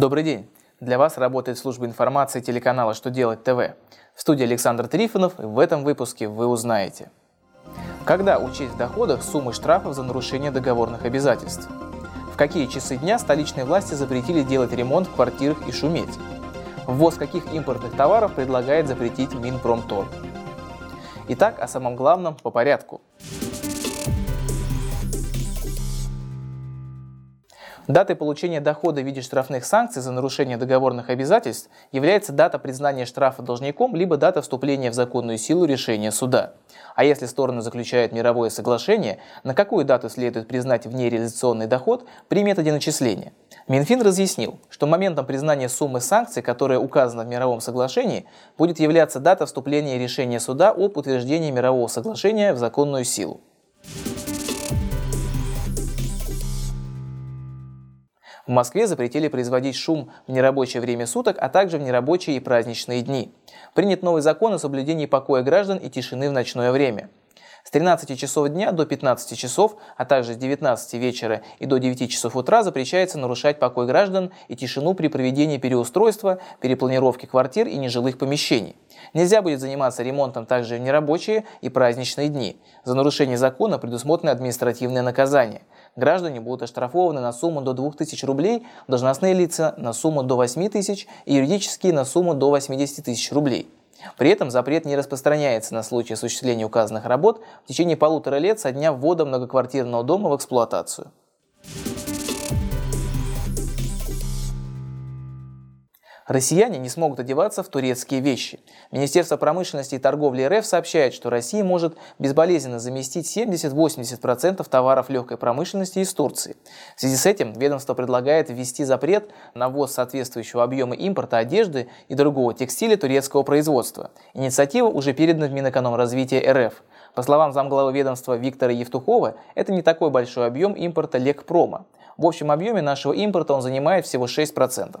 Добрый день! Для вас работает служба информации телеканала «Что делать ТВ». В студии Александр Трифонов, и в этом выпуске вы узнаете. Когда учесть в доходах суммы штрафов за нарушение договорных обязательств? В какие часы дня столичные власти запретили делать ремонт в квартирах и шуметь? Ввоз каких импортных товаров предлагает запретить Минпромторг? Итак, о самом главном по порядку – Датой получения дохода в виде штрафных санкций за нарушение договорных обязательств является дата признания штрафа должником либо дата вступления в законную силу решения суда. А если стороны заключают мировое соглашение, на какую дату следует признать внереализационный доход при методе начисления? Минфин разъяснил, что моментом признания суммы санкций, которая указана в мировом соглашении, будет являться дата вступления решения суда об утверждении мирового соглашения в законную силу. В Москве запретили производить шум в нерабочее время суток, а также в нерабочие и праздничные дни. Принят новый закон о соблюдении покоя граждан и тишины в ночное время. С 13 часов дня до 15 часов, а также с 19 вечера и до 9 часов утра запрещается нарушать покой граждан и тишину при проведении переустройства, перепланировки квартир и нежилых помещений. Нельзя будет заниматься ремонтом также в нерабочие и праздничные дни. За нарушение закона предусмотрены административные наказания. Граждане будут оштрафованы на сумму до 2000 рублей, должностные лица на сумму до 8 тысяч и юридические на сумму до 80 тысяч рублей. При этом запрет не распространяется на случай осуществления указанных работ в течение полутора лет со дня ввода многоквартирного дома в эксплуатацию. Россияне не смогут одеваться в турецкие вещи. Министерство промышленности и торговли РФ сообщает, что Россия может безболезненно заместить 70-80% товаров легкой промышленности из Турции. В связи с этим ведомство предлагает ввести запрет на ввоз соответствующего объема импорта одежды и другого текстиля турецкого производства. Инициатива уже передана в Минэкономразвития РФ. По словам замглавы ведомства Виктора Евтухова, это не такой большой объем импорта Лекпрома. В общем объеме нашего импорта он занимает всего 6%.